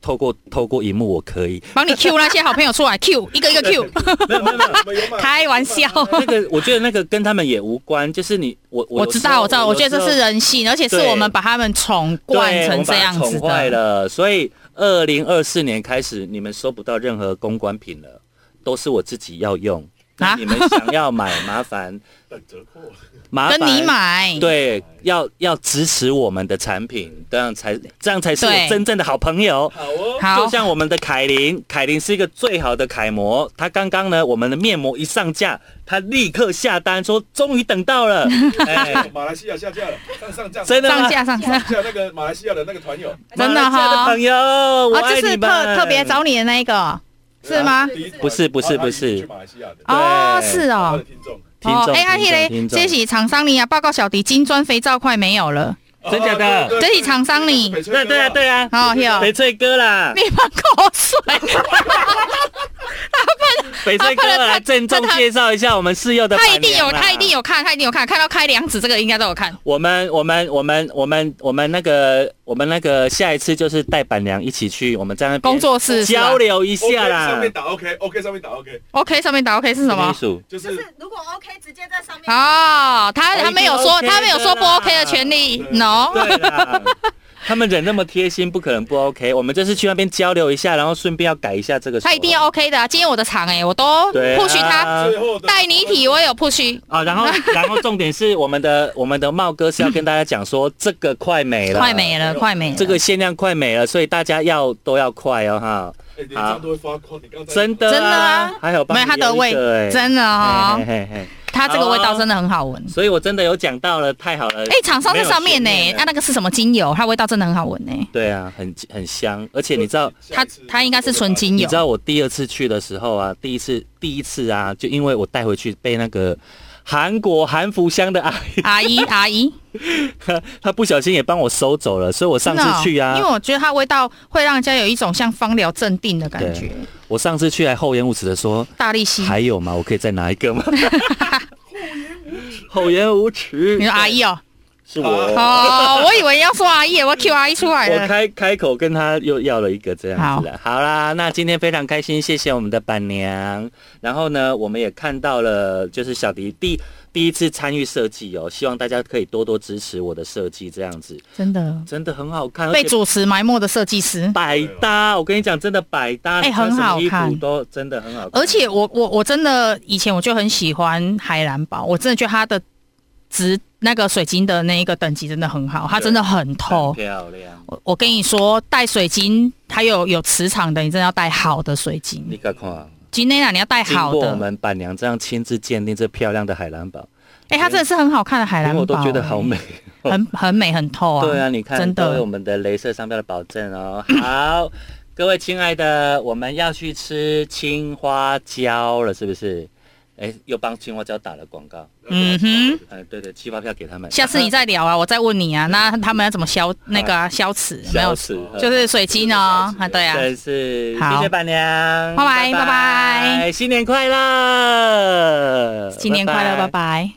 透过透过荧幕我可以。帮你 Q 那些好朋友出来 Q 一个一个 Q，没有没有没有我们有买开玩笑。那个我觉得那个跟他们也无关，就是你我我我知道，我知道，我觉得这是人性，而且是我们把他们宠惯成这样子宠坏的。了，所以二零二四年开始，你们收不到任何公关品了，都是我自己要用。你们想要买，麻烦等折扣。麻烦跟你买，对，要要支持我们的产品，这样才这样才是我真正的好朋友。好哦，好就，像我们的凯琳，凯琳是一个最好的楷模。她刚刚呢，我们的面膜一上架，她立刻下单说终于等到了。哎，马来西亚下架了，上上架真的吗上架上架那个马来西亚的那个团友，真的马来西亚的哈朋友，我哦，爱这是你们。特特别找你的那一个，是吗？不是不是不是。去马来西亚的，哦，是哦。他的。听众，听众，哎，阿听希嘞，众听众。这是厂商你啊，报告小迪，金砖肥皂快没有了，真假的？这是厂商你，对对啊对啊，哦有，翡翠哥啦，你喷口水，翡翠哥来郑重介绍一下我们室友的他。一定有，他一定有看，他一定有看，看到开梁子这个应该都有看。我们我们我们我们我们那个我们那个下一次就是带板娘一起去，我们在那边工作室交流一下啦上。面打 OK，OK 上面打 OK，OK 上面打 OK 是什么就就是是如果 OK，直接在上面。哦，他他没有说，OK 他没有说不 OK 的权利，no。他们人那么贴心，不可能不 OK。我们就是去那边交流一下，然后顺便要改一下这个。他一定要 OK 的啊！今天我的场哎，我都对啊 push 他，带你体我也有 push，啊、然后 然后重点是我们的我们的茂哥是要跟大家讲说，这个快没了，快没了，快没了。这个限量快没了，所以大家要都要快哦哈。哎，脸上都会发光，你刚才真的、真的啊还有帮没有你留一它的味个哎，真的哦嘿，嘿嘿它这个味道真的很好闻。所以我真的有讲到了，太好了。哎，厂商在上面呢没有悬，念啊，那个是什么精油？它味道真的很好闻呢。对啊，很很香，而且你知道，它它应该是纯精油你知。道我第二次去的时候啊，第一次第一次啊，就因为我带回去被那个韩国韩服香的阿姨，阿姨，阿姨，她不小心也帮我收走了，所以我上次去啊，因为我觉得它味道会让人家有一种像芳疗镇定的感觉。我上次去还厚颜无耻的说，大力吸，还有吗？我可以再拿一个吗？厚颜无耻，你说阿姨哦，是我。哦，我以为要说阿姨，我 Q 阿姨出来了我。开开口跟他又要了一个这样子的，好啦，那今天非常开心，谢谢我们的板娘。然后呢，我们也看到了，就是小迪第第一次参与设计哦，希望大家可以多多支持我的设计，这样子真的真的很好看，被主持埋没的设计师。百搭。我跟你讲，真的百搭，哎很好看都真的很好看，而且我我我真的以前我就很喜欢海蓝宝，我真的觉得它的值那个水晶的那一个等级真的很好，它真的很透很。漂亮。我我跟你说，带水晶它有有磁场的，你真的要带好的水你晶。看看，今天啊，你要带好经过我。们板娘这样亲自鉴定这漂亮的海蓝宝，哎、它真的是很好看的海蓝宝、连我都觉得好美。哎，很很美很透啊。对啊，你看，真都有我。们的镭射商标的保证哦。好，各位亲爱的，我们要去吃青花椒了，是不是？哎，又帮青蛙椒打了广告。嗯哼，哎，对对，七八票给他们。下次你再聊啊，我再问你啊。那他们要怎么消那个、啊、消磁？有没有消磁，就是水晶哦。啊，对啊。真是好谢谢板娘，拜拜拜拜新年快乐，新年快乐，拜拜